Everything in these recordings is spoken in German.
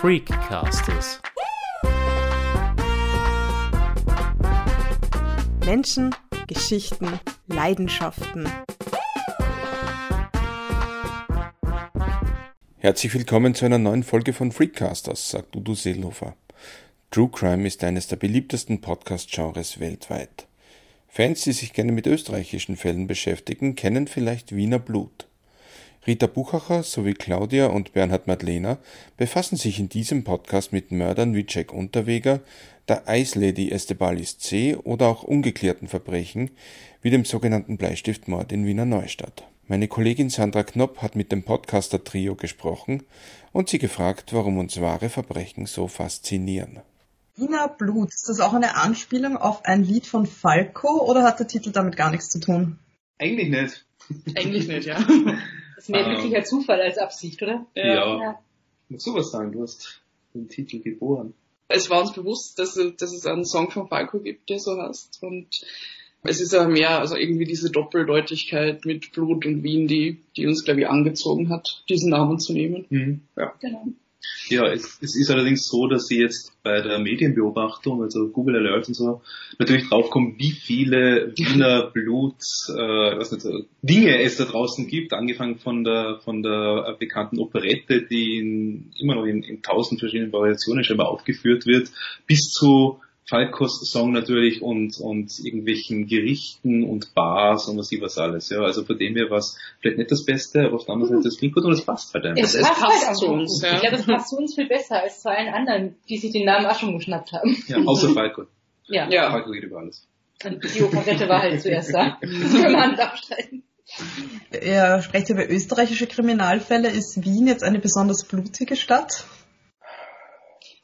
Freakcasters. Menschen, Geschichten, Leidenschaften. Herzlich willkommen zu einer neuen Folge von Freakcasters, sagt Udo Seelhofer. True Crime ist eines der beliebtesten Podcast-Genres weltweit. Fans, die sich gerne mit österreichischen Fällen beschäftigen, kennen vielleicht Wiener Blut. Rita Buchacher sowie Claudia und Bernhard Madlener befassen sich in diesem Podcast mit Mördern wie Jack Unterweger, der Eislady Estebalis C. oder auch ungeklärten Verbrechen wie dem sogenannten Bleistiftmord in Wiener Neustadt. Meine Kollegin Sandra Knopp hat mit dem Podcaster Trio gesprochen und sie gefragt, warum uns wahre Verbrechen so faszinieren. Wiener Blut, ist das auch eine Anspielung auf ein Lied von Falco oder hat der Titel damit gar nichts zu tun? Eigentlich nicht. Eigentlich nicht, ja. Das ist mehr Ähm. glücklicher Zufall als Absicht, oder? Ja. Ja. Muss sowas sagen, du hast den Titel geboren. Es war uns bewusst, dass, dass es einen Song von Falco gibt, der so heißt. Und es ist ja mehr, also irgendwie diese Doppeldeutigkeit mit Blut und Wien, die, die uns, glaube ich, angezogen hat, diesen Namen zu nehmen. Ja, Genau. Ja es, es ist allerdings so, dass sie jetzt bei der Medienbeobachtung, also Google Alert und so, natürlich draufkommen, wie viele Wiener Blut, äh, was nicht, Dinge es da draußen gibt, angefangen von der von der bekannten Operette, die in, immer noch in tausend verschiedenen Variationen scheinbar aufgeführt wird, bis zu Falkos Song natürlich und, und irgendwelchen Gerichten und Bars und was ich was alles. Ja, also von dem her war es vielleicht nicht das Beste, aber auf der anderen Seite das klingt gut und es passt halt einfach. Es, es passt, passt halt zu uns, ja. Ich glaube, es passt zu uns viel besser als zu allen anderen, die sich den Namen auch schon geschnappt haben. Ja, außer Falco. Ja. Ja. Falco geht über alles. Und die Operette war halt zuerst da. Das kann man abstreiten. Ihr sprecht ja über österreichische Kriminalfälle. Ist Wien jetzt eine besonders blutige Stadt?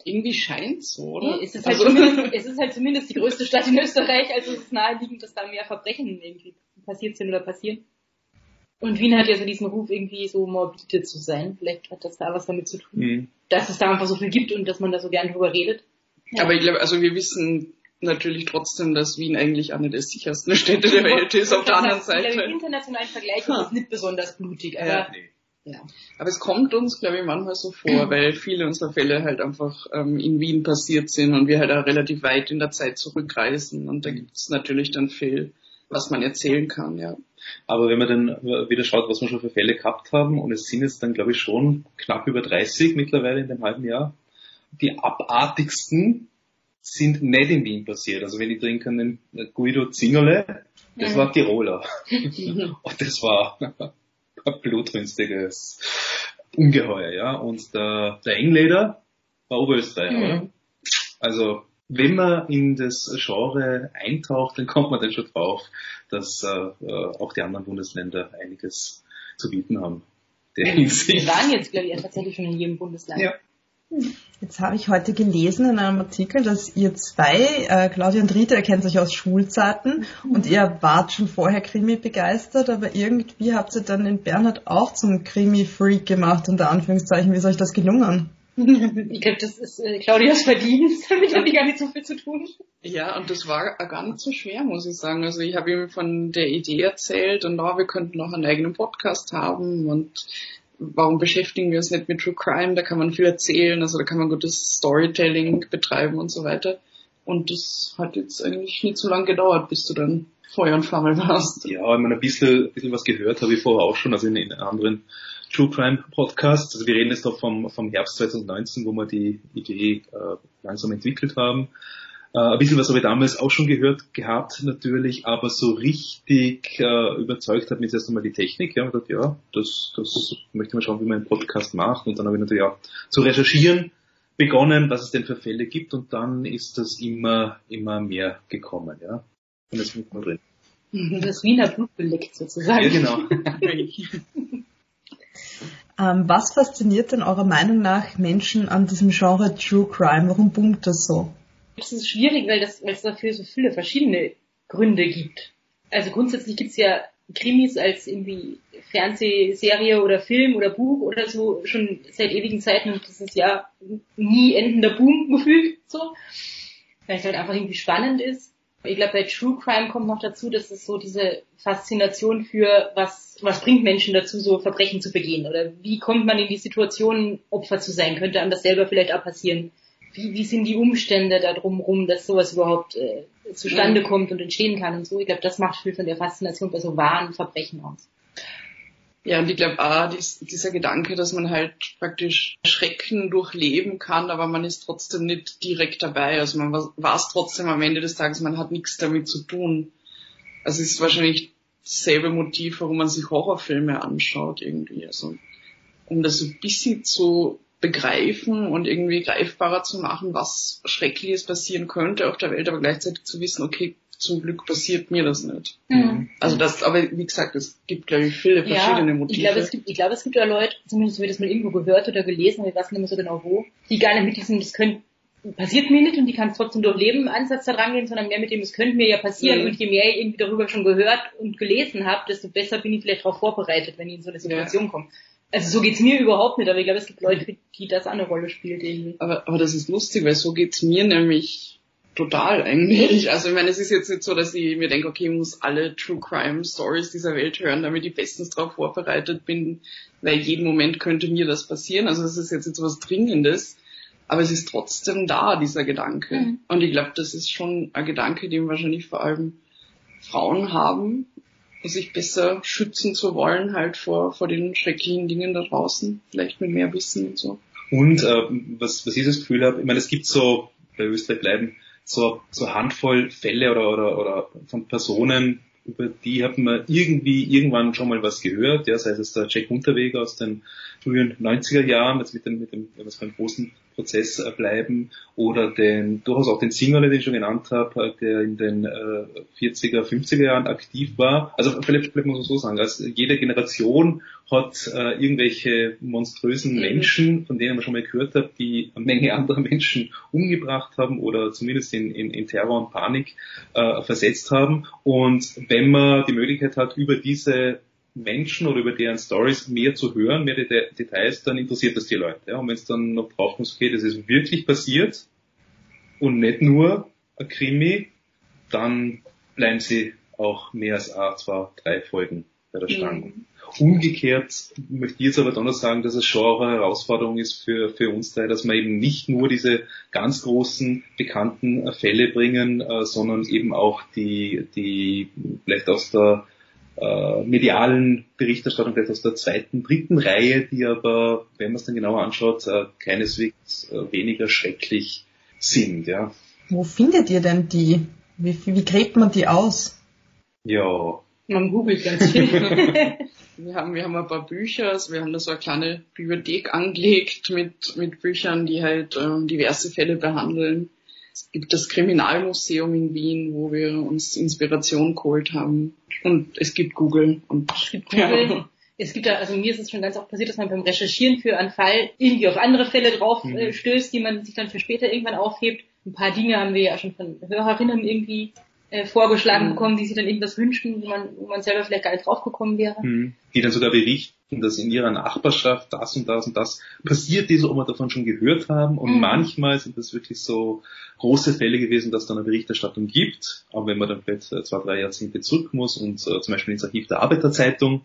Irgendwie scheint's so, oder? Es ist, halt also, zumindest, es ist halt zumindest die größte Stadt in Österreich, also es ist naheliegend, dass da mehr Verbrechen irgendwie passiert sind oder passieren. Und Wien hat ja so diesen Ruf, irgendwie so morbide zu sein. Vielleicht hat das da was damit zu tun, Mhm. dass es da einfach so viel gibt und dass man da so gern drüber redet. Ja. aber ich glaube, also wir wissen natürlich trotzdem, dass Wien eigentlich eine der sichersten Städte der Welt ist. Auf der anderen Ich glaube, Im Seite. internationalen Vergleich ist es nicht besonders blutig, aber Ja. Ja. Aber es kommt uns, glaube ich, manchmal so vor, weil viele unserer Fälle halt einfach ähm, in Wien passiert sind und wir halt auch relativ weit in der Zeit zurückreisen und da gibt es natürlich dann viel, was man erzählen kann, ja. Aber wenn man dann wieder schaut, was wir schon für Fälle gehabt haben, und es sind jetzt dann, glaube ich, schon knapp über 30 mittlerweile in dem halben Jahr, die abartigsten sind nicht in Wien passiert. Also wenn ich an den Guido Zingerle, das Mhm. war Tiroler. und das war blutrünstiges Ungeheuer, ja. Und der, der Engleder war Oberösterreicher, Mhm. oder? Also wenn man in das Genre eintaucht, dann kommt man dann schon drauf, dass äh, äh, auch die anderen Bundesländer einiges zu bieten haben. Der Wir waren jetzt, glaube ich, tatsächlich schon in jedem Bundesland. Ja. Jetzt habe ich heute gelesen in einem Artikel, dass ihr zwei, äh, Claudia und Rita, ihr kennt euch aus Schulzeiten und ihr wart schon vorher Krimi begeistert, aber irgendwie habt ihr dann den Bernhard auch zum Krimi-Freak gemacht, unter Anführungszeichen. Wie ist euch das gelungen? Ich glaube, das ist äh, Claudias Verdienst, damit habe ich gar nicht so viel zu tun. Ja, und das war gar nicht so schwer, muss ich sagen. Also ich habe ihm von der Idee erzählt und na, wir könnten noch einen eigenen Podcast haben und warum beschäftigen wir uns nicht mit True Crime? Da kann man viel erzählen, also da kann man gutes Storytelling betreiben und so weiter. Und das hat jetzt eigentlich nicht so lange gedauert, bis du dann Feuer und Flamme warst. Ja, ich meine, ein bisschen, ein bisschen was gehört habe ich vorher auch schon, also in, in anderen True Crime Podcasts. Also wir reden jetzt doch vom, vom Herbst 2019, wo wir die Idee äh, langsam entwickelt haben. Äh, ein bisschen was habe ich damals auch schon gehört gehabt, natürlich, aber so richtig äh, überzeugt hat mich jetzt erst einmal die Technik. Ja, und gedacht, ja, das, das möchte ich mal schauen, wie man einen Podcast macht. Und dann habe ich natürlich auch zu recherchieren begonnen, was es denn für Fälle gibt. Und dann ist das immer, immer mehr gekommen. Ja. Und jetzt bin ich mal drin. Das Wiener Blut beleckt sozusagen. Ja, genau. Ähm, was fasziniert denn eurer Meinung nach Menschen an diesem Genre True Crime? Warum boomt das so? Ist schwierig, weil, das, weil es dafür so viele verschiedene Gründe gibt. Also grundsätzlich gibt's ja Krimis als irgendwie Fernsehserie oder Film oder Buch oder so schon seit ewigen Zeiten und das ist ja nie endender Boom gefühlt so. Weil es halt einfach irgendwie spannend ist. Ich glaube, bei True Crime kommt noch dazu, dass es so diese Faszination für, was, was bringt Menschen dazu, so Verbrechen zu begehen? Oder wie kommt man in die Situation, Opfer zu sein? Könnte einem das selber vielleicht auch passieren? Wie, wie sind die Umstände da drumherum, dass sowas überhaupt äh, zustande Mhm. kommt und entstehen kann und so? Ich glaube, das macht viel von der Faszination bei so wahren Verbrechen aus. Ja, und ich glaube auch dies, dieser Gedanke, dass man halt praktisch Schrecken durchleben kann, aber man ist trotzdem nicht direkt dabei. Also man war es trotzdem am Ende des Tages, man hat nichts damit zu tun. Also es ist wahrscheinlich dasselbe Motiv, warum man sich Horrorfilme anschaut irgendwie. Also um das so ein bisschen zu begreifen und irgendwie greifbarer zu machen, was Schreckliches passieren könnte auf der Welt, aber gleichzeitig zu wissen, okay, zum Glück passiert mir das nicht. Mhm. Also das, aber wie gesagt, es gibt, glaube ich, viele verschiedene ja, Motive. Ich glaube, es gibt, ich glaube, es gibt ja Leute, zumindest habe ich das mal irgendwo gehört oder gelesen, ich weiß nicht mehr so genau wo, die gar nicht mit diesem, das könnte, passiert mir nicht und die kann es trotzdem durchleben, Ansatz da dran gehen, sondern mehr mit dem, es könnte mir ja passieren Mhm. und je mehr ich irgendwie darüber schon gehört und gelesen habe, desto besser bin ich vielleicht darauf vorbereitet, wenn ich in so eine Situation komme. Also so geht's mir überhaupt nicht, aber ich glaube, es gibt Leute, die das eine Rolle spielt irgendwie. Aber, aber das ist lustig, weil so geht's mir nämlich total eigentlich. Also ich meine, es ist jetzt nicht so, dass ich mir denke, okay, ich muss alle True Crime Stories dieser Welt hören, damit ich bestens darauf vorbereitet bin, weil jeden Moment könnte mir das passieren. Also es ist jetzt nicht so was Dringendes, aber es ist trotzdem da, dieser Gedanke. Mhm. Und ich glaube, das ist schon ein Gedanke, den wahrscheinlich vor allem Frauen haben, sich besser schützen zu wollen, halt vor, vor den schrecklichen Dingen da draußen, vielleicht mit mehr Wissen und so. Und äh, was, was ich das Gefühl habe, ich meine, es gibt so, bei Österreich bleiben, so, so Handvoll Fälle oder, oder, oder von Personen, über die hat man irgendwie irgendwann schon mal was gehört, ja, sei es der Jack Unterweger aus den frühen 90er Jahren, jetzt mit dem, mit dem, es beim großen Prozess äh, bleiben, oder den, durchaus auch den Singerle, den ich schon genannt habe, äh, der in den äh, 40er, 50er Jahren aktiv war. Also vielleicht, vielleicht muss man so sagen, also jede Generation hat äh, irgendwelche monströsen Mhm. Menschen, von denen man schon mal gehört hat, die eine Menge anderer Menschen umgebracht haben oder zumindest in, in, in Terror und Panik äh, versetzt haben. Und wenn man die Möglichkeit hat, über diese Menschen oder über deren Stories mehr zu hören, mehr Deta Details, dann interessiert das die Leute. Ja? Und wenn es dann noch drauf muss, okay, das ist wirklich passiert und nicht nur ein Krimi, dann bleiben sie auch mehr als A, zwei, drei Folgen bei der Stange. Umgekehrt möchte ich jetzt aber dann noch sagen, dass es schon eine Herausforderung ist für, für uns drei, dass wir eben nicht nur diese ganz großen bekannten Fälle bringen, äh, sondern eben auch die, die vielleicht aus der äh, medialen Berichterstattung, vielleicht aus der zweiten, dritten Reihe, die aber, wenn man es dann genauer anschaut, äh, keineswegs äh, weniger schrecklich sind. Ja, Wo findet ihr denn die? Wie, wie gräbt man die aus? ja Man googelt ganz viel. Wir haben, wir haben ein paar Bücher, also wir haben da so eine kleine Bibliothek angelegt mit, mit Büchern, die halt ähm, diverse Fälle behandeln. Es gibt das Kriminalmuseum in Wien, wo wir uns Inspiration geholt haben. Und es gibt Google und Es gibt Google. Es gibt da, also mir ist es schon ganz oft passiert, dass man beim Recherchieren für einen Fall irgendwie auf andere Fälle drauf Mhm. äh, stößt, die man sich dann für später irgendwann aufhebt. Ein paar Dinge haben wir ja schon von Hörerinnen irgendwie äh, vorgeschlagen Mhm. bekommen, die sich dann irgendwas wünschen, wo man, wo man selber vielleicht gar nicht draufgekommen wäre. Mhm. die dann sogar berichten, dass in ihrer Nachbarschaft das und das und das passiert ist, ob wir davon schon gehört haben. Und Mhm. manchmal sind das wirklich so große Fälle gewesen, dass es dann eine Berichterstattung gibt. Aber wenn man dann vielleicht äh, zwei, drei Jahrzehnte zurück muss und äh, zum Beispiel ins Archiv der Arbeiterzeitung,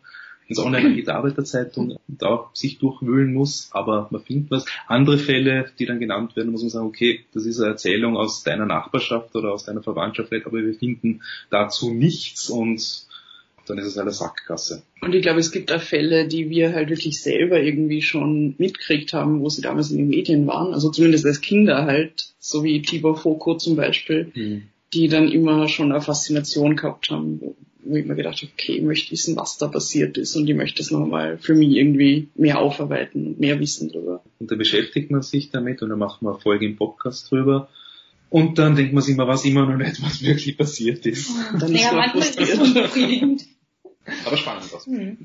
ins Online-Archiv der Arbeiterzeitung, da sich durchwühlen muss, aber man findet was. Andere Fälle, die dann genannt werden, muss man sagen, okay, das ist eine Erzählung aus deiner Nachbarschaft oder aus deiner Verwandtschaft, aber wir finden dazu nichts und dann ist es eine Sackgasse. Und ich glaube, es gibt auch Fälle, die wir halt wirklich selber irgendwie schon mitgekriegt haben, wo sie damals in den Medien waren. Also zumindest als Kinder halt, so wie Tibor Foko zum Beispiel, die dann immer schon eine Faszination gehabt haben, wo, ich mir gedacht habe, okay, ich möchte wissen, was da passiert ist und ich möchte es nochmal für mich irgendwie mehr aufarbeiten und mehr wissen drüber. Und dann beschäftigt man sich damit und dann macht man eine Folge im Podcast drüber. Und dann denkt man sich immer, was immer noch nicht, was wirklich passiert ist. Dann ist Naja, man manchmal ist es frustriert. unbefriedigend. Aber spannend aus. Hm.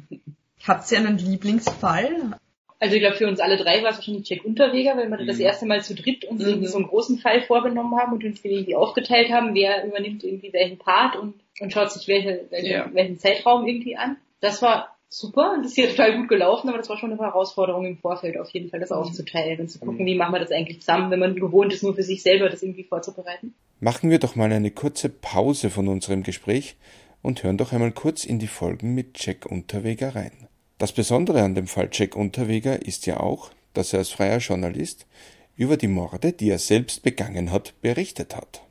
Habt ihr einen Lieblingsfall? Also ich glaube, für uns alle drei war es wahrscheinlich Jack Unterweger, weil wir das Mhm. erste Mal zu dritt uns Mhm. irgendwie so einen großen Fall vorgenommen haben und uns irgendwie aufgeteilt haben, wer übernimmt irgendwie welchen Part und, und schaut sich welche, welche, Ja. welchen Zeitraum irgendwie an. Das war super und das ist hier total gut gelaufen, aber das war schon eine Herausforderung im Vorfeld auf jeden Fall, das aufzuteilen und zu gucken, wie machen wir das eigentlich zusammen, wenn man gewohnt ist, nur für sich selber das irgendwie vorzubereiten. Machen wir doch mal eine kurze Pause von unserem Gespräch und hören doch einmal kurz in die Folgen mit Jack Unterweger rein. Das Besondere an dem Fall Jack Unterweger ist ja auch, dass er als freier Journalist über die Morde, die er selbst begangen hat, berichtet hat.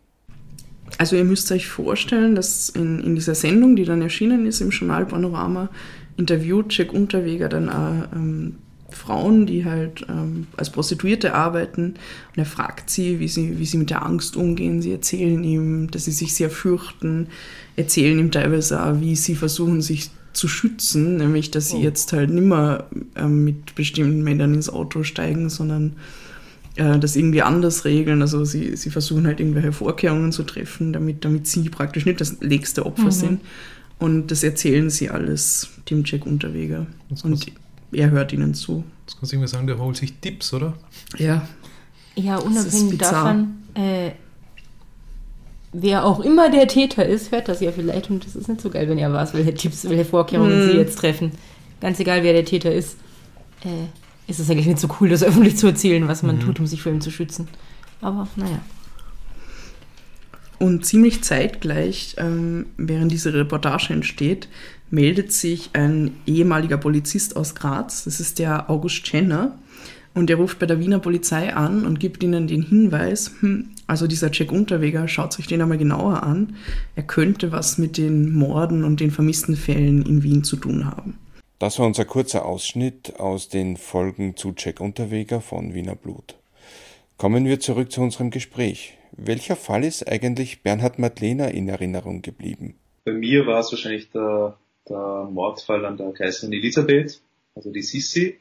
Also ihr müsst euch vorstellen, dass in, in dieser Sendung, die dann erschienen ist im Journal Panorama, interviewt Jack Unterweger dann auch ähm, Frauen, die halt ähm, als Prostituierte arbeiten und er fragt sie wie, sie, wie sie mit der Angst umgehen. Sie erzählen ihm, dass sie sich sehr fürchten, erzählen ihm teilweise auch, wie sie versuchen, sich zu schützen, nämlich dass sie oh. jetzt halt nimmer ähm, mit bestimmten Männern ins Auto steigen, sondern äh, das irgendwie anders regeln. Also sie, sie versuchen halt irgendwelche Vorkehrungen zu treffen, damit, damit sie praktisch nicht das nächste Opfer mhm. sind. Und das erzählen sie alles dem Jack Unterweger. Und er hört ihnen zu. Jetzt kannst du irgendwie sagen, der holt sich Tipps, oder? Ja. Ja, unabhängig davon, äh, wer auch immer der Täter ist, hört das ja vielleicht und das ist nicht so geil, wenn er weiß, welche Tipps, welche Vorkehrungen hm. sie jetzt treffen. Ganz egal, wer der Täter ist, äh, ist es eigentlich nicht so cool, das öffentlich zu erzählen, was man mhm. tut, um sich vor ihm zu schützen. Aber naja. Und ziemlich zeitgleich, ähm, während diese Reportage entsteht, meldet sich ein ehemaliger Polizist aus Graz, das ist der August Schenner, und er ruft bei der Wiener Polizei an und gibt ihnen den Hinweis, hm, also dieser Jack Unterweger, schaut sich den einmal genauer an, er könnte was mit den Morden und den vermissten Fällen in Wien zu tun haben. Das war unser kurzer Ausschnitt aus den Folgen zu Jack Unterweger von Wiener Blut. Kommen wir zurück zu unserem Gespräch. Welcher Fall ist eigentlich Bernhard Madlener in Erinnerung geblieben? Bei mir war es wahrscheinlich der, der Mordfall an der Kaiserin Elisabeth, also die Sissi.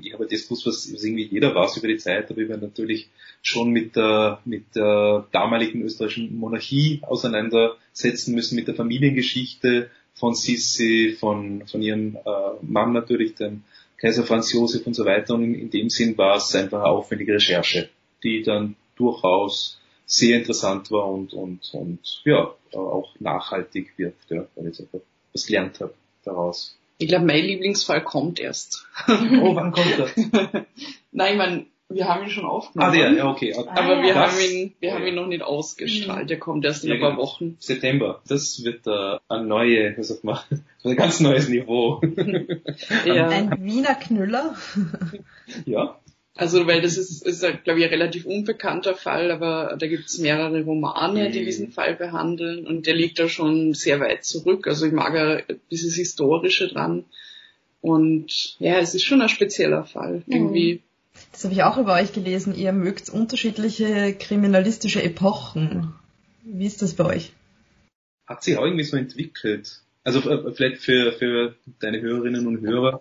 Ich habe das gewusst, was, irgendwie jeder weiß über die Zeit, aber ich war natürlich schon mit der, mit der damaligen österreichischen Monarchie auseinandersetzen müssen, mit der Familiengeschichte von Sissi, von, von ihrem äh, Mann natürlich, dem Kaiser Franz Josef und so weiter. Und in, in dem Sinn war es einfach eine aufwendige Recherche, die dann durchaus sehr interessant war und, und, und ja, auch nachhaltig wirkt, ja, weil ich einfach was gelernt habe daraus. Ich glaube, mein Lieblingsfall kommt erst. oh, wann kommt das? Nein, ich meine, wir haben ihn schon aufgenommen. Ah, der, ja, okay. Aber ah, wir, haben ihn, wir haben ihn noch nicht ausgestrahlt. Mhm. Der kommt erst in ja, ein paar genau. Wochen. September. Das wird äh, eine neue, was sagt man, ein ganz neues Niveau. ja. Ein Wiener Knüller. ja. Also, weil das ist, ist glaube ich, ein relativ unbekannter Fall, aber da gibt es mehrere Romane, die mhm. diesen Fall behandeln und der liegt da schon sehr weit zurück. Also ich mag ja dieses Historische dran. Und ja, es ist schon ein spezieller Fall. Mhm. Irgendwie. Das habe ich auch über euch gelesen. Ihr mögt unterschiedliche kriminalistische Epochen. Wie ist das bei euch? Hat sich auch irgendwie so entwickelt. Also äh, vielleicht für, für deine Hörerinnen und Hörer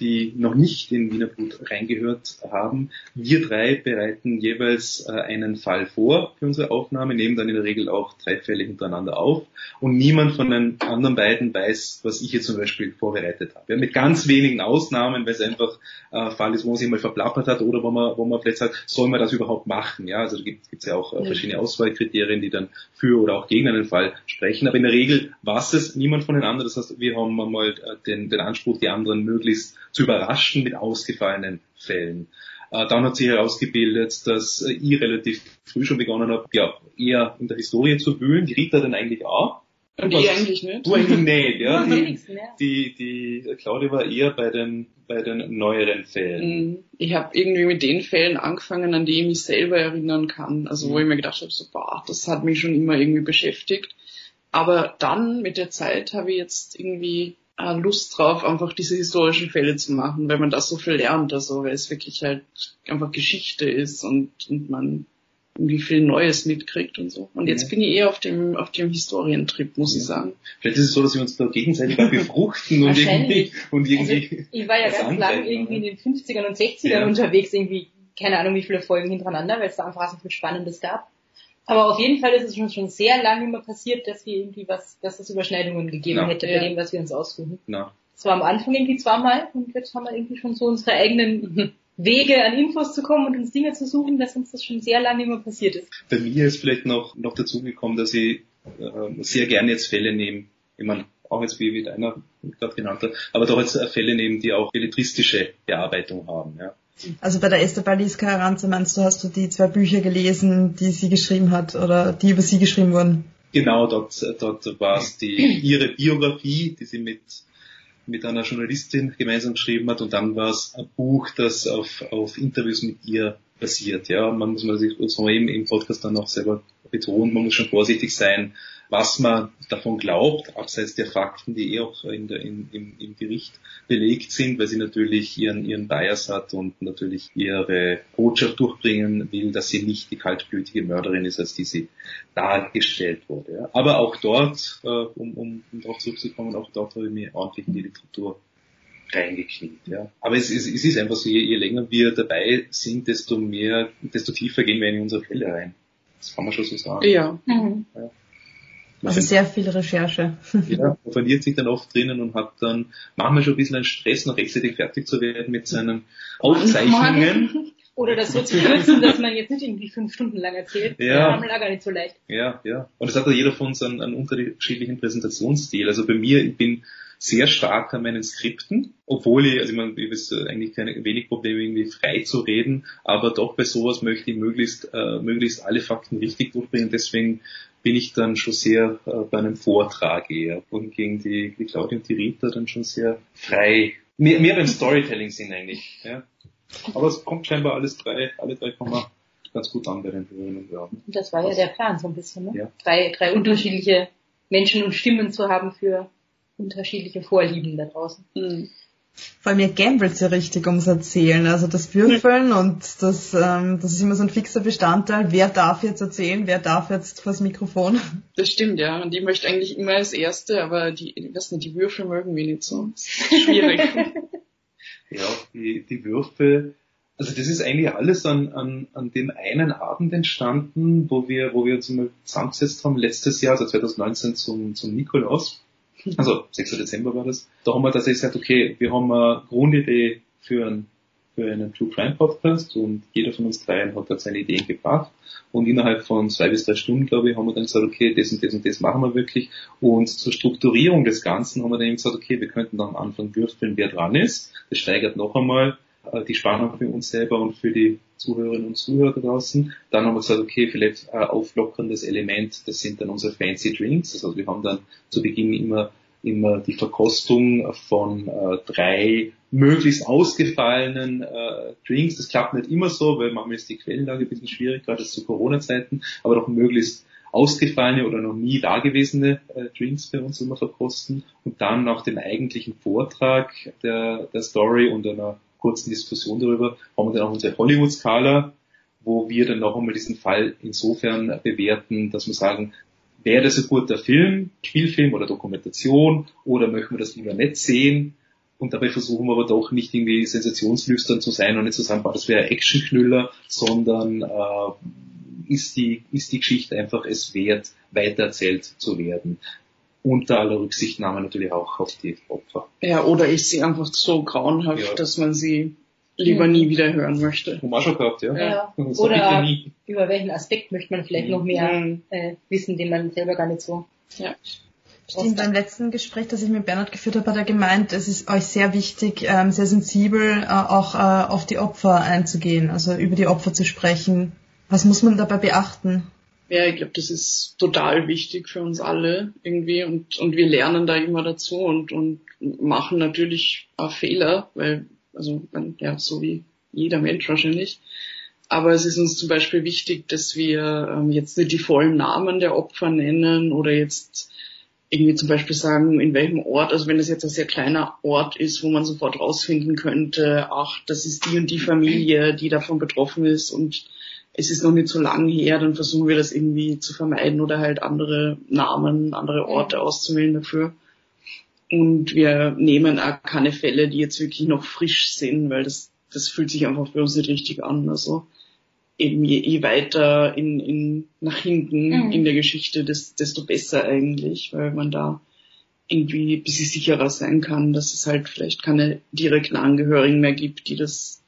die noch nicht in Wiener Blut reingehört haben. Wir drei bereiten jeweils äh, einen Fall vor für unsere Aufnahme, nehmen dann in der Regel auch drei Fälle hintereinander auf und niemand von den anderen beiden weiß, was ich jetzt zum Beispiel vorbereitet habe. Ja, mit ganz wenigen Ausnahmen, weil es einfach äh, Fall ist, wo man sich mal verplappert hat oder wo man, wo man vielleicht sagt, soll man das überhaupt machen? Ja, also da gibt es ja auch äh, verschiedene Auswahlkriterien, die dann für oder auch gegen einen Fall sprechen. Aber in der Regel war es niemand von den anderen. Das heißt, wir haben mal äh, den, den Anspruch, die anderen möglichst zu überraschen mit ausgefallenen Fällen. Äh, dann hat sich herausgebildet, dass äh, ich relativ früh schon begonnen habe, ja, eher in der Historie zu wühlen. Die Rita dann eigentlich auch. Und ich eigentlich nicht. Du eigentlich nicht, ja. Die, die, die Claudia war eher bei den, bei den neueren Fällen. Mhm. Ich habe irgendwie mit den Fällen angefangen, an die ich mich selber erinnern kann. Also wo mhm. ich mir gedacht habe, so, boah, das hat mich schon immer irgendwie beschäftigt. Aber dann mit der Zeit habe ich jetzt irgendwie Lust drauf, einfach diese historischen Fälle zu machen, weil man da so viel lernt, also weil es wirklich halt einfach Geschichte ist und, und man irgendwie viel Neues mitkriegt und so. Und jetzt ja. bin ich eher auf dem, auf dem Historientrip, muss ja. ich sagen. Vielleicht ist es so, dass wir uns da gegenseitig befruchten und irgendwie, und irgendwie. Also ich war ja ganz lang irgendwie in den 50ern und 60ern ja. unterwegs, irgendwie, keine Ahnung wie viele Folgen hintereinander, weil es da einfach so viel Spannendes gab. Aber auf jeden Fall ist es schon, schon sehr lange immer passiert, dass wir irgendwie was, dass es Überschneidungen gegeben no. hätte bei dem, was wir uns aussuchen. No. Das war am Anfang irgendwie zweimal und jetzt haben wir irgendwie schon so unsere eigenen Wege an Infos zu kommen und uns Dinge zu suchen, dass uns das schon sehr lange immer passiert ist. Bei mir ist vielleicht noch, noch dazu gekommen, dass ich äh, sehr gerne jetzt Fälle nehme, ich meine, auch jetzt wie, wie deiner gerade genannt hat, aber doch jetzt Fälle nehmen, die auch belletristische Bearbeitung haben. Ja. Also bei der Esther Baliska Heranze meinst du, hast du die zwei Bücher gelesen, die sie geschrieben hat oder die über sie geschrieben wurden? Genau, dort, dort war es die, ihre Biografie, die sie mit, mit einer Journalistin gemeinsam geschrieben hat und dann war es ein Buch, das auf, auf Interviews mit ihr basiert. Ja, man muss man sich so eben im Podcast dann auch selber betonen, man muss schon vorsichtig sein, was man davon glaubt, abseits der Fakten, die eh auch in der, in, im, im Gericht belegt sind, weil sie natürlich ihren, ihren Bias hat und natürlich ihre Botschaft durchbringen will, dass sie nicht die kaltblütige Mörderin ist, als die sie dargestellt wurde. Ja. Aber auch dort, äh, um, um, um darauf zurückzukommen, auch dort habe ich mich ordentlich in die Literatur reingekniet. Ja. Aber es, es, es ist einfach so, je, je länger wir dabei sind, desto mehr, desto tiefer gehen wir in unsere Fälle rein. Das kann man schon so sagen. Ja. Mhm. ja. Also sehr viel Recherche. Ja, man verliert sich dann oft drinnen und hat dann manchmal schon ein bisschen einen Stress, noch rechtzeitig fertig zu werden mit seinen Aufzeichnungen. Oder das so zu kürzen, dass man jetzt nicht irgendwie fünf Stunden lang erzählt. Ja. Das war gar nicht so leicht. Ja, ja. Und es hat ja jeder von uns einen, einen unterschiedlichen Präsentationsstil. Also bei mir, ich bin sehr stark an meinen Skripten, obwohl ich, also ich meine, ich habe eigentlich keine wenig Probleme, irgendwie frei zu reden, aber doch bei sowas möchte ich möglichst, äh, möglichst alle Fakten richtig durchbringen. Deswegen bin ich dann schon sehr äh, bei einem Vortrag eher, wohingegen die, die Claudia und die Rita dann schon sehr frei, mehr, mehr beim Storytelling sind eigentlich. Ja. Aber es kommt scheinbar alles drei, alle drei kommen ganz gut an bei den Hörerinnen und Hörern. Und das war ja der Plan so ein bisschen, ne? Ja. Drei, drei unterschiedliche Menschen und Stimmen zu haben für unterschiedliche Vorlieben da draußen. Mhm. Vor allem ihr gambelt ja richtig ums Erzählen. Also das Würfeln und das, ähm, das ist immer so ein fixer Bestandteil. Wer darf jetzt erzählen? Wer darf jetzt vors Mikrofon? Das stimmt, ja. Und die möchte eigentlich immer als Erste, aber die, ich weiß nicht, die Würfel mögen wir nicht so. Das ist schwierig. Ja, die, die Würfel, also das ist eigentlich alles an, an, an dem einen Abend entstanden, wo wir, wo wir uns mal zusammengesetzt haben, letztes Jahr, also 2019 zum, zum Nikolaus. Also 6. Dezember war das. Da haben wir tatsächlich gesagt, okay, wir haben eine Grundidee für einen, für einen True Crime Podcast und jeder von uns dreien hat da seine Ideen gebracht. Und innerhalb von zwei bis drei Stunden, glaube ich, haben wir dann gesagt, okay, das und das und das machen wir wirklich. Und zur Strukturierung des Ganzen haben wir dann eben gesagt, okay, wir könnten dann am Anfang würfeln, wer dran ist. Das steigert noch einmal äh, die Spannung für uns selber und für die Zuhörerinnen und Zuhörer draußen. Dann haben wir gesagt, okay, vielleicht ein auflockerndes Element, das sind dann unsere fancy Drinks. Also wir haben dann zu Beginn immer immer die Verkostung von äh, drei möglichst ausgefallenen äh, Drinks. Das klappt nicht immer so, weil manchmal ist die Quellenlage ein bisschen schwierig, gerade zu Corona-Zeiten, aber doch möglichst ausgefallene oder noch nie dagewesene äh, Drinks bei uns immer verkosten und dann nach dem eigentlichen Vortrag der, der Story und einer kurzen Diskussion darüber haben wir dann auch unsere Hollywood-Skala, wo wir dann noch einmal diesen Fall insofern bewerten, dass wir sagen, wäre das ein guter Film, Spielfilm oder Dokumentation oder möchten wir das lieber nicht sehen? Und dabei versuchen wir aber doch nicht irgendwie sensationslüstern zu sein und nicht zu sagen, boah, das wäre Actionknüller, sondern äh, ist, die, ist die Geschichte einfach es wert, weitererzählt zu werden. Unter aller Rücksichtnahme natürlich auch auf die Opfer. Ja, oder ist sie einfach so grauenhaft, Ja. dass man sie lieber nie wieder hören möchte. Haben wir auch schon gehabt, ja? Ja. Oder über welchen Aspekt möchte man vielleicht noch mehr Mhm. äh, wissen, den man selber gar nicht so. Ja. Stimmt, beim letzten Gespräch, das ich mit Bernhard geführt habe, hat er gemeint, es ist euch sehr wichtig, ähm, sehr sensibel äh, auch äh, auf die Opfer einzugehen, also über die Opfer zu sprechen. Was muss man dabei beachten? Ja, ich glaube, das ist total wichtig für uns alle irgendwie und, und wir lernen da immer dazu und, und machen natürlich auch Fehler, weil, also, man- ja, so wie jeder Mensch wahrscheinlich. Aber es ist uns zum Beispiel wichtig, dass wir ähm, jetzt nicht die vollen Namen der Opfer nennen oder jetzt irgendwie zum Beispiel sagen, in welchem Ort, also wenn das jetzt ein sehr kleiner Ort ist, wo man sofort rausfinden könnte, ach, das ist die und die Familie, die davon betroffen ist und es ist noch nicht so lang her, dann versuchen wir das irgendwie zu vermeiden oder halt andere Namen, andere Orte auszuwählen dafür. Und wir nehmen auch keine Fälle, die jetzt wirklich noch frisch sind, weil das, das fühlt sich einfach für uns nicht richtig an. Also eben je, je weiter in, in, nach hinten Mhm. in der Geschichte, des, desto besser eigentlich, weil man da irgendwie ein bisschen sicherer sein kann, dass es halt vielleicht keine direkten Angehörigen mehr gibt, die das,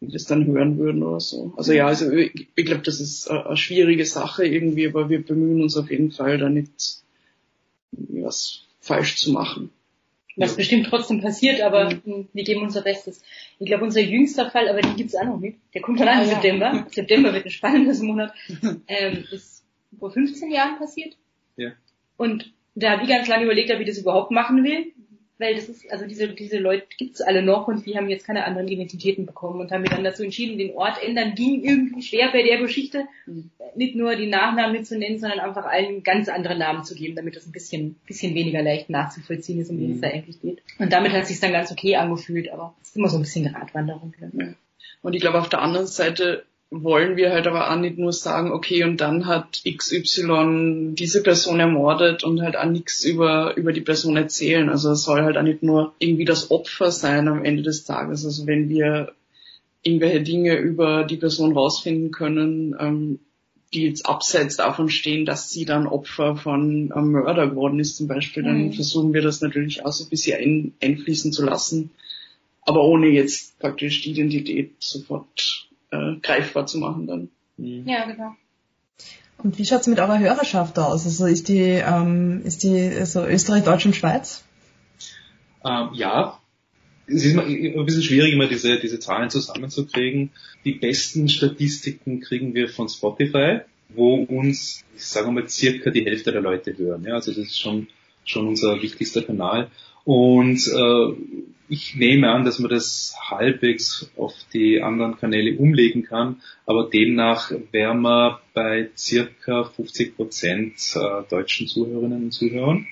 die das dann hören würden oder so. Also ja, also ich, ich glaube, das ist eine, eine schwierige Sache irgendwie, aber wir bemühen uns auf jeden Fall, da nicht was falsch zu machen. Was Ja. bestimmt trotzdem passiert, aber Mhm. mh, wir geben unser Bestes. Ich glaube, unser jüngster Fall, aber den gibt's auch noch nicht. Der kommt dann an Ah, im ja. September. September wird ein spannendes Monat. ähm, ist vor 15 Jahren passiert. Ja. Und da habe ich ganz lange überlegt, ob ich das überhaupt machen will. Weil das ist, also diese, diese Leute gibt's alle noch und die haben jetzt keine anderen Identitäten bekommen und haben mir dann dazu entschieden, den Ort ändern ging irgendwie schwer bei der Geschichte. Mhm. Nicht nur die Nachnamen mitzunennen, sondern einfach allen ganz andere Namen zu geben, damit das ein bisschen, bisschen weniger leicht nachzuvollziehen ist, um wen es Mhm. da eigentlich geht. Und damit hat es sich dann ganz okay angefühlt, aber es ist immer so ein bisschen Gratwanderung. Ja. Und ich glaube, auf der anderen Seite wollen wir halt aber auch nicht nur sagen, okay, und dann hat XY diese Person ermordet und halt auch nichts über, über die Person erzählen. Also es soll halt auch nicht nur irgendwie das Opfer sein am Ende des Tages. Also wenn wir irgendwelche Dinge über die Person rausfinden können, ähm, die jetzt abseits davon stehen, dass sie dann Opfer von einem Mörder geworden ist zum Beispiel, dann Mhm. versuchen wir das natürlich auch so ein bisschen ein, einfließen zu lassen, aber ohne jetzt praktisch die Identität sofort äh, greifbar zu machen dann. Ja, genau. Und wie schaut's mit eurer Hörerschaft aus? Also ist die, ähm, ist die so Österreich, Deutschland, Schweiz? Ähm, ja, es ist immer ein bisschen schwierig, immer diese, diese Zahlen zusammenzukriegen. Die besten Statistiken kriegen wir von Spotify, wo uns, ich sage mal, circa die Hälfte der Leute hören. Ja, also das ist schon, schon unser wichtigster Kanal. Und äh, ich nehme an, dass man das halbwegs auf die anderen Kanäle umlegen kann, aber demnach wären wir bei circa 50 Prozent äh, deutschen Zuhörerinnen und Zuhörern.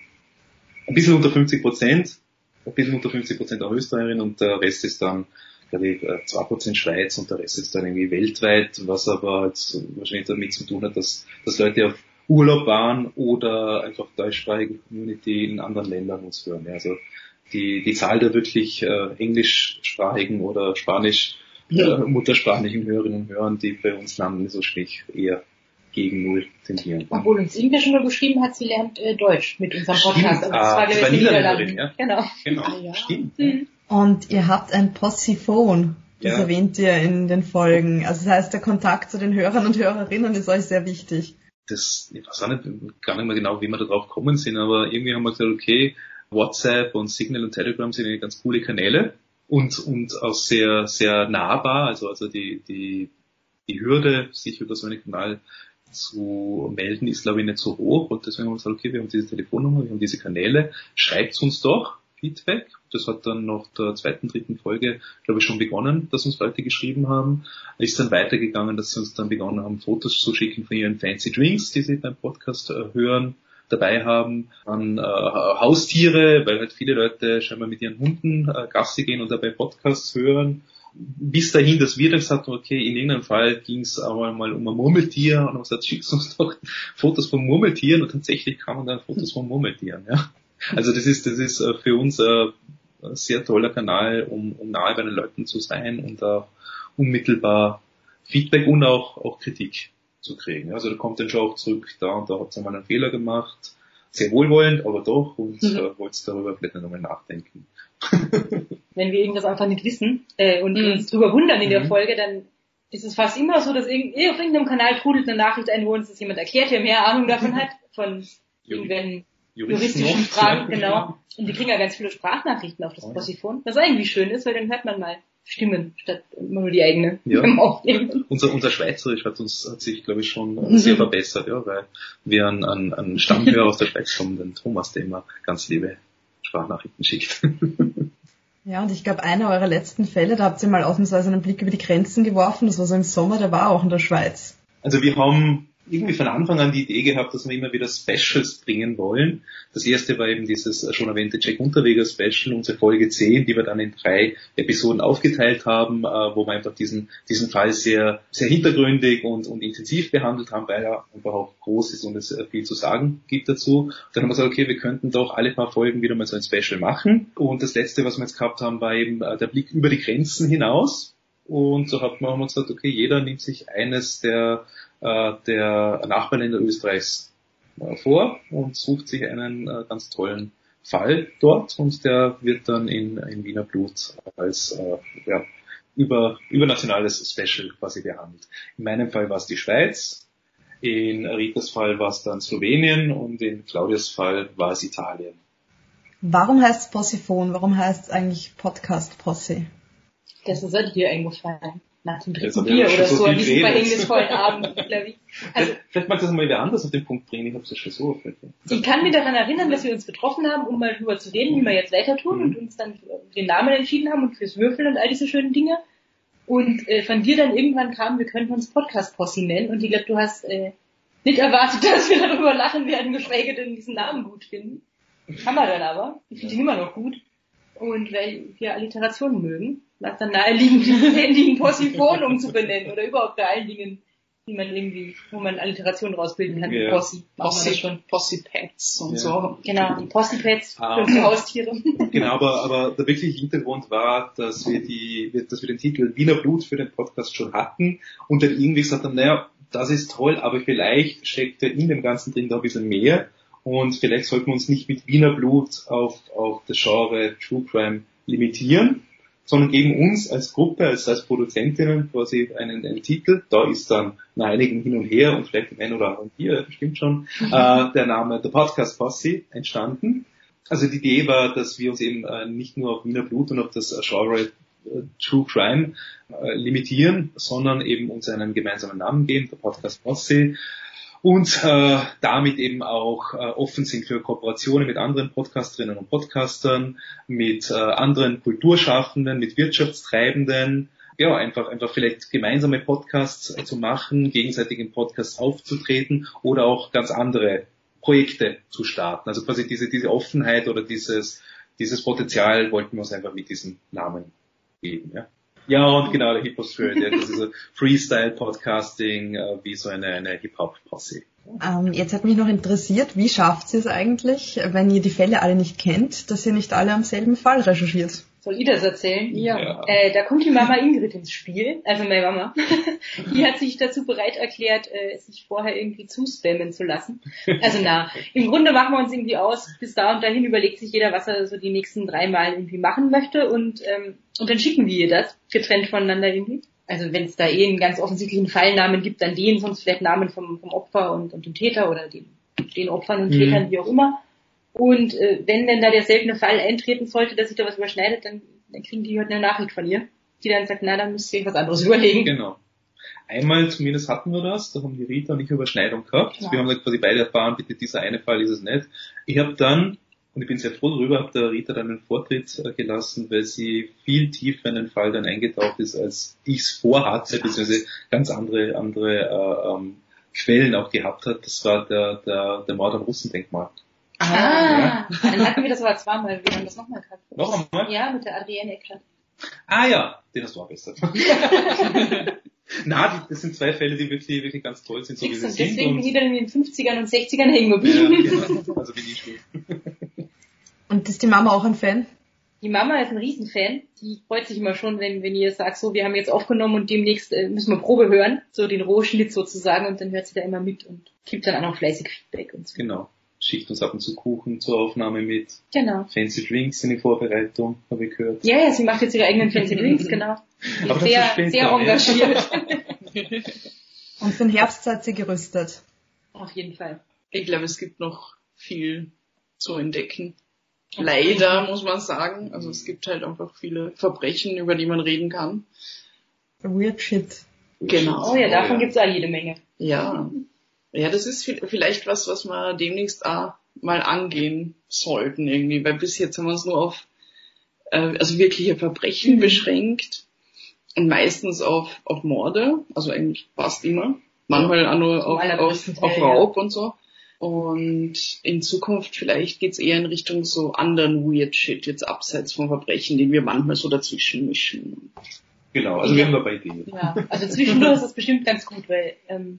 Ein bisschen unter 50 Prozent, ein bisschen unter 50 Prozent auch Österreicherin und der Rest ist dann, glaube ich, äh, 2 Prozent Schweiz und der Rest ist dann irgendwie weltweit, was aber jetzt wahrscheinlich damit zu tun hat, dass, dass Leute auf Urlaub waren oder einfach deutschsprachige Community in anderen Ländern uns hören. Also die, die Zahl der wirklich äh, englischsprachigen oder spanisch äh, muttersprachlichen Hörerinnen und Hörer, die bei uns landen, ist wahrscheinlich eher gegen Null tendieren. Obwohl uns irgendwer schon mal geschrieben hat, sie lernt äh, Deutsch mit unserem Podcast. Stimmt. Aber das Ah, war, das war den Niederländerin, ja. Genau. Genau, Ah, ja. stimmt. Mhm. Und ihr habt ein Possiphone. Das Ja. erwähnt ihr in den Folgen. Also das heißt, der Kontakt zu den Hörern und Hörerinnen ist euch sehr wichtig. Das, ich weiß auch nicht, gar nicht mehr genau, wie wir da drauf gekommen sind, aber irgendwie haben wir gesagt, okay, WhatsApp und Signal und Telegram sind eigentlich ganz coole Kanäle und, und auch sehr, sehr nahbar, also, also die, die, die Hürde, sich über so einen Kanal zu melden, ist glaube ich nicht so hoch und deswegen haben wir gesagt, okay, wir haben diese Telefonnummer, wir haben diese Kanäle, schreibt uns doch Feedback. Das hat dann nach der zweiten, dritten Folge, glaube ich, schon begonnen, dass uns Leute geschrieben haben. Ist dann weitergegangen, dass sie uns dann begonnen haben, Fotos zu schicken von ihren Fancy Drinks, die sie beim Podcast äh, hören, dabei haben. Dann äh, Haustiere, weil halt viele Leute scheinbar mit ihren Hunden äh, Gassi gehen und dabei Podcasts hören. Bis dahin, dass wir dann gesagt haben, okay, in irgendeinem Fall ging es aber mal um ein Murmeltier und haben gesagt, schickst uns doch Fotos von Murmeltieren und tatsächlich kamen dann Fotos von Murmeltieren. Ja. Also das ist, das ist äh, für uns äh, sehr toller Kanal, um, um nahe bei den Leuten zu sein und auch unmittelbar Feedback und auch, auch Kritik zu kriegen. Also da kommt dann schon auch zurück, da und da habt ihr mal einen Fehler gemacht. Sehr wohlwollend, aber doch und Mhm. äh, wollt darüber vielleicht nochmal nachdenken. Wenn wir irgendwas einfach nicht wissen äh, und Mhm. uns drüber wundern in der Mhm. Folge, dann ist es fast immer so, dass irgend, auf irgendeinem Kanal trudelt eine Nachricht ein, wo uns das jemand erklärt, der mehr Ahnung davon hat, von irgendwelchen juristischen oft, Fragen, genau. Und wir kriegen ja ganz viele Sprachnachrichten auf das Oh ja. Possiphon, was irgendwie schön ist, weil dann hört man mal Stimmen statt immer nur die eigene Ja. beim Aufnehmen. Unser, unser Schweizerisch hat uns, hat sich, glaube ich, schon äh, sehr verbessert, ja, weil wir einen, einen, einen Stammhörer aus der Schweiz haben, den Thomas, der immer ganz liebe Sprachnachrichten schickt. Ja, und ich glaube, einer eurer letzten Fälle, da habt ihr mal ausnahmsweise einen Blick über die Grenzen geworfen. Das war so im Sommer, der war auch in der Schweiz. Also wir haben irgendwie von Anfang an die Idee gehabt, dass wir immer wieder Specials bringen wollen. Das erste war eben dieses schon erwähnte Jack Unterweger Special, unsere Folge 10, die wir dann in drei Episoden aufgeteilt haben, äh, wo wir einfach diesen, diesen Fall sehr, sehr hintergründig und, und intensiv behandelt haben, weil er auch groß ist und es äh, viel zu sagen gibt dazu. Dann haben wir gesagt, okay, wir könnten doch alle paar Folgen wieder mal so ein Special machen. Und das letzte, was wir jetzt gehabt haben, war eben äh, der Blick über die Grenzen hinaus. Und so hat man, haben wir gesagt, okay, jeder nimmt sich eines der, äh, der Nachbarländer Österreichs äh, vor und sucht sich einen äh, ganz tollen Fall dort und der wird dann in, in Wiener Blut als äh, ja, über, übernationales Special quasi behandelt. In meinem Fall war es die Schweiz, in Ritas Fall war es dann Slowenien und in Claudias Fall war es Italien. Warum heißt es Possiphon? Warum heißt es eigentlich Podcast Posse? Das ist halt dir eingefallen. Nach dem dritten wir Bier oder so an diesem verhängnisvollen Abend, ich. Also, Vielleicht, vielleicht mag das mal wer anders auf den Punkt bringen, ich habe es schon so aufgehört. ich kann mich daran erinnern, dass wir uns getroffen haben, um mal drüber zu reden, wie wir jetzt weiter tun und uns dann den Namen entschieden haben und fürs Würfeln und all diese schönen Dinge. Und äh, von dir dann irgendwann kam, wir könnten uns Podcast Posse nennen und ich glaube, du hast äh, nicht erwartet, dass wir darüber lachen werden, geschweige denn diesen Namen gut finden. Haben wir dann aber. Ich finde ihn immer noch gut. Und weil wir Alliterationen mögen, es dann naheliegend, dieses Handy in Possiphon umzubenennen oder überhaupt bei allen Dingen, die man irgendwie, wo man Alliterationen rausbilden kann. Ja. Possi. Possi, schon. Possi-Pads und Ja. so. Genau, die Possi-Pads Ah. für unsere Haustiere. Genau, aber, aber der wirkliche Hintergrund war, dass wir die, dass wir den Titel Wiener Blut für den Podcast schon hatten und dann irgendwie gesagt haben, naja, das ist toll, aber vielleicht steckt ja in dem Ganzen drin da ein bisschen mehr und vielleicht sollten wir uns nicht mit Wiener Blut auf, auf das Genre True Crime limitieren, sondern geben uns als Gruppe, als, als Produzentinnen quasi einen, einen Titel. Da ist dann nach einigen hin und her und vielleicht dem einen oder anderen hier, stimmt schon, äh, der Name The Podcast Posse entstanden. Also die Idee war, dass wir uns eben äh, nicht nur auf Wiener Blut und auf das äh, Genre True Crime äh, limitieren, sondern eben uns einen gemeinsamen Namen geben, der Podcast Posse, und äh, damit eben auch äh, offen sind für Kooperationen mit anderen Podcasterinnen und Podcastern, mit äh, anderen Kulturschaffenden, mit Wirtschaftstreibenden, ja, einfach, einfach vielleicht gemeinsame Podcasts zu machen, gegenseitig in Podcasts aufzutreten oder auch ganz andere Projekte zu starten. Also quasi diese, diese Offenheit oder dieses, dieses Potenzial wollten wir uns einfach mit diesem Namen geben, ja. Ja, und genau, der Hip-Hop Spirit, ja, das ist so Freestyle-Podcasting, äh, wie so eine, eine Hip-Hop-Posse. Ähm, jetzt hat mich noch interessiert, wie schafft ihr es eigentlich, wenn ihr die Fälle alle nicht kennt, dass ihr nicht alle am selben Fall recherchiert? Soll ich das erzählen? Ja. Äh, da kommt die Mama Ingrid ins Spiel, also meine Mama. die hat sich dazu bereit erklärt, äh, sich vorher irgendwie zuspammen zu lassen. Also na, im Grunde machen wir uns irgendwie aus, bis da und dahin überlegt sich jeder, was er so die nächsten drei Mal irgendwie machen möchte und, ähm, und dann schicken wir ihr das, getrennt voneinander irgendwie. Also wenn es da eh einen ganz offensichtlichen Fallnamen gibt, dann den, sonst vielleicht Namen vom, vom Opfer und, und dem Täter oder den, den Opfern und Mhm. Tätern, wie auch immer. Und äh, wenn denn da der seltene Fall eintreten sollte, dass sich da was überschneidet, dann, dann kriegen die heute eine Nachricht von ihr, die dann sagt, na, dann müsst ihr euch was anderes überlegen. Genau. Einmal zumindest hatten wir das, da haben die Rita und ich Überschneidung gehabt. Ja. Wir haben dann quasi beide erfahren, bitte dieser eine Fall ist es nicht. Ich habe dann, und ich bin sehr froh darüber, habe der Rita dann einen Vortritt äh, gelassen, weil sie viel tiefer in den Fall dann eingetaucht ist, als ich es vorhatte, beziehungsweise ganz andere, andere äh, ähm, Quellen auch gehabt hat. Das war der, der, der Mord am Russendenkmal. Ah, dann hatten wir das aber zweimal, wir haben das nochmal gehabt. Noch einmal? Ja, mit der Adrienne Eckert. Ah ja, den hast du auch besser. Na, das sind zwei Fälle, die wirklich, wirklich ganz toll sind, so wie Siehst sie sind. deswegen und- bin ich dann in den 50ern und 60ern hängen ja, geblieben. genau. Also bin ich schuld. Und ist die Mama auch ein Fan? Die Mama ist ein Riesenfan. Die freut sich immer schon, wenn, wenn ihr sagt, so, wir haben jetzt aufgenommen und demnächst äh, müssen wir Probe hören. So den Rohschnitt sozusagen und dann hört sie da immer mit und gibt dann auch noch fleißig Feedback und so. Genau. Schickt uns ab und zu Kuchen zur Aufnahme mit. Genau. Fancy Drinks in die Vorbereitung, habe ich gehört. Ja, ja, sie macht jetzt ihre eigenen Fancy Drinks, genau. Aber Sehr, später sehr engagiert. Und für den Herbst seid ihr gerüstet. Auf jeden Fall. Ich glaube, es gibt noch viel zu entdecken. Leider, muss man sagen. Also es gibt halt einfach viele Verbrechen, über die man reden kann. Weird shit. Genau. Oh ja, davon ja. gibt's auch jede Menge. Ja. Ja, das ist vi- vielleicht was, was wir demnächst auch mal angehen sollten irgendwie, weil bis jetzt haben wir uns nur auf äh, also wirkliche Verbrechen Mhm. beschränkt und meistens auf, auf Morde, also eigentlich fast immer. Manchmal auch nur auf, auf, auf Raub und so. Und in Zukunft vielleicht geht's eher in Richtung so anderen Weird Shit, jetzt abseits von Verbrechen, den wir manchmal so dazwischen mischen. Genau, also wir haben dabei Ideen. Ja, also zwischendurch ist das bestimmt ganz gut, weil ähm,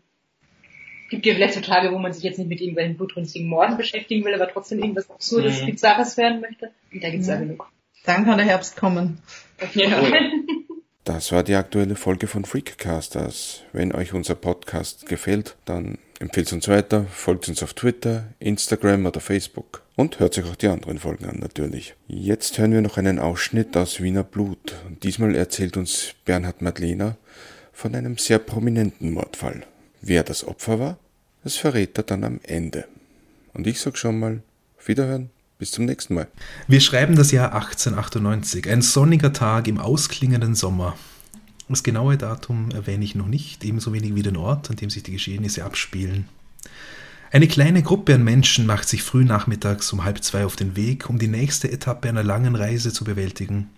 gibt ja vielleicht so Tage, wo man sich jetzt nicht mit irgendwelchen blutrünstigen Morden beschäftigen will, aber trotzdem irgendwas Absurdes, Mhm. Bizarres hören möchte. Und da gibt's ja Mhm. genug. Dann kann der Herbst kommen. Ja. Ja. Das war die aktuelle Folge von Freakcasters. Wenn euch unser Podcast gefällt, dann empfehlt uns weiter, folgt uns auf Twitter, Instagram oder Facebook und hört sich auch die anderen Folgen an natürlich. Jetzt hören wir noch einen Ausschnitt aus Wiener Blut. Diesmal erzählt uns Bernhard Madlener von einem sehr prominenten Mordfall. Wer das Opfer war, das verrät er dann am Ende. Und ich sag schon mal, auf Wiederhören. Bis zum nächsten Mal. Wir schreiben das Jahr 1898, ein sonniger Tag im ausklingenden Sommer. Das genaue Datum erwähne ich noch nicht, ebenso wenig wie den Ort, an dem sich die Geschehnisse abspielen. Eine kleine Gruppe an Menschen macht sich früh nachmittags um halb zwei auf den Weg, um die nächste Etappe einer langen Reise zu bewältigen.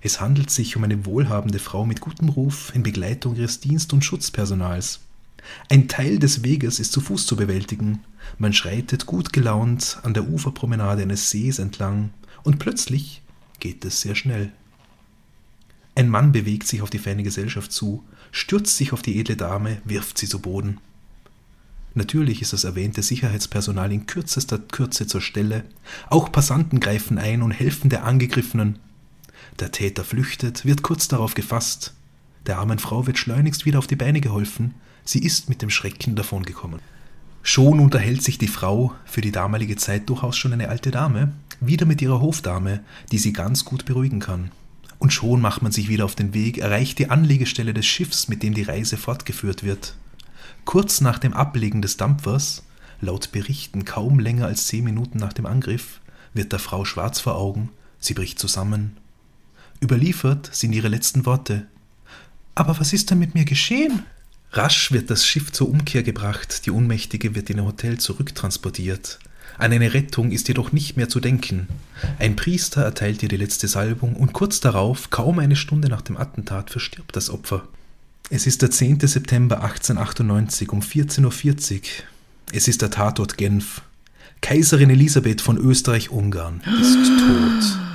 Es handelt sich um eine wohlhabende Frau mit gutem Ruf in Begleitung ihres Dienst- und Schutzpersonals. Ein Teil des Weges ist zu Fuß zu bewältigen. Man schreitet gut gelaunt an der Uferpromenade eines Sees entlang und plötzlich geht es sehr schnell. Ein Mann bewegt sich auf die feine Gesellschaft zu, stürzt sich auf die edle Dame, wirft sie zu Boden. Natürlich ist das erwähnte Sicherheitspersonal in kürzester Kürze zur Stelle. Auch Passanten greifen ein und helfen der Angegriffenen. Der Täter flüchtet, wird kurz darauf gefasst. Der armen Frau wird schleunigst wieder auf die Beine geholfen. Sie ist mit dem Schrecken davongekommen. Schon unterhält sich die Frau, für die damalige Zeit durchaus schon eine alte Dame, wieder mit ihrer Hofdame, die sie ganz gut beruhigen kann. Und schon macht man sich wieder auf den Weg, erreicht die Anlegestelle des Schiffs, mit dem die Reise fortgeführt wird. Kurz nach dem Ablegen des Dampfers, laut Berichten kaum länger als zehn Minuten nach dem Angriff, wird der Frau schwarz vor Augen, sie bricht zusammen. Überliefert sind ihre letzten Worte. Aber was ist denn mit mir geschehen? Rasch wird das Schiff zur Umkehr gebracht, die Unmächtige wird in ein Hotel zurücktransportiert. An eine Rettung ist jedoch nicht mehr zu denken. Ein Priester erteilt ihr die letzte Salbung und kurz darauf, kaum eine Stunde nach dem Attentat, verstirbt das Opfer. Es ist der 10. September 1898 um 14.40 Uhr. Es ist der Tatort Genf. Kaiserin Elisabeth von Österreich-Ungarn ist tot.